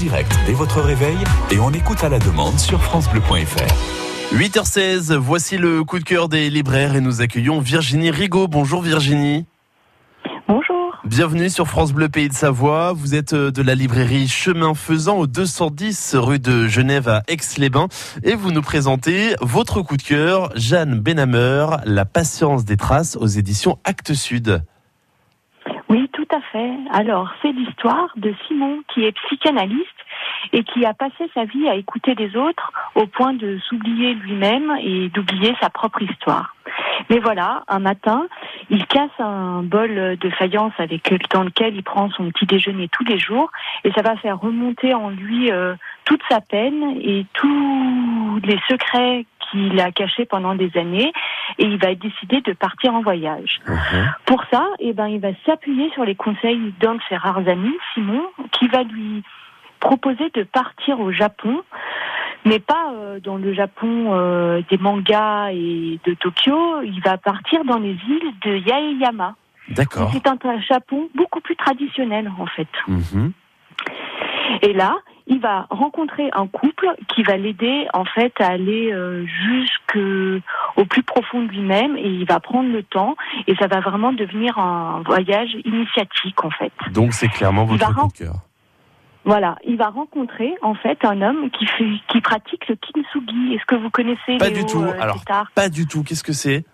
direct dès votre réveil et on écoute à la demande sur francebleu.fr. 8h16, voici le coup de cœur des libraires et nous accueillons Virginie Rigaud. Bonjour Virginie. Bonjour. Bienvenue sur France Bleu Pays de Savoie. Vous êtes euh, de la librairie Chemin Faisant au 210 rue de Genève à Aix-les-Bains et vous nous présentez votre coup de cœur, Jeanne Benhammer, La patience des traces aux éditions Actes Sud. Tout à fait. Alors, c'est l'histoire de Simon qui est psychanalyste et qui a passé sa vie à écouter les autres au point de s'oublier lui-même et d'oublier sa propre histoire. Mais voilà, un matin, il casse un bol de faïence avec dans lequel il prend son petit déjeuner tous les jours et ça va faire remonter en lui euh, toute sa peine et tous les secrets qu'il a cachés pendant des années et il va décider de partir en voyage. Pour ça, eh ben, il va s'appuyer sur les conseils d'un de ses rares amis, Simon, qui va lui proposer de partir au Japon mais pas euh, dans le Japon euh, des mangas et de Tokyo. Il va partir dans les îles de Yaeyama. D'accord. C'est un Japon beaucoup plus traditionnel en fait. Mhm. Et là, il va rencontrer un couple qui va l'aider en fait à aller euh, jusqu'au plus profond de lui-même et il va prendre le temps et ça va vraiment devenir un voyage initiatique en fait. Donc c'est clairement votre coup de cœur. Voilà, il va rencontrer en fait un homme qui fait, qui pratique le kintsugi. Est-ce que vous connaissez Pas Léo, du tout. euh, Alors, pas du tout. Qu'est-ce que c'est?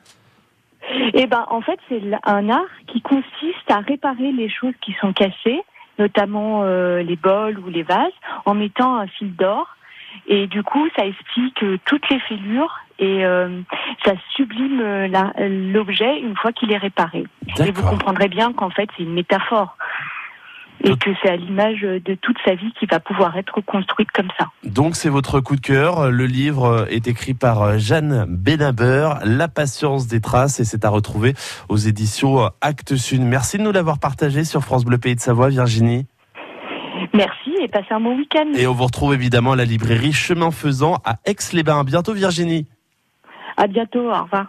Eh ben, en fait, c'est un art qui consiste à réparer les choses qui sont cassées, notamment euh, les bols ou les vases, en mettant un fil d'or. Et du coup, ça explique euh, toutes les fêlures et euh, ça sublime l'objet une fois qu'il est réparé. Et vous comprendrez bien qu'en fait, c'est une métaphore. Et que c'est à l'image de toute sa vie qui va pouvoir être construite comme ça. Donc c'est votre coup de cœur. Le livre est écrit par Jeanne Benaber, La patience des traces, et c'est à retrouver aux éditions Actes Sud. Merci de nous l'avoir partagé sur France Bleu Pays de Savoie, Virginie. Merci et passez un bon week-end. Et on vous retrouve évidemment à la librairie Chemin Faisant à Aix-les-Bains. À bientôt, Virginie. À bientôt. Au revoir.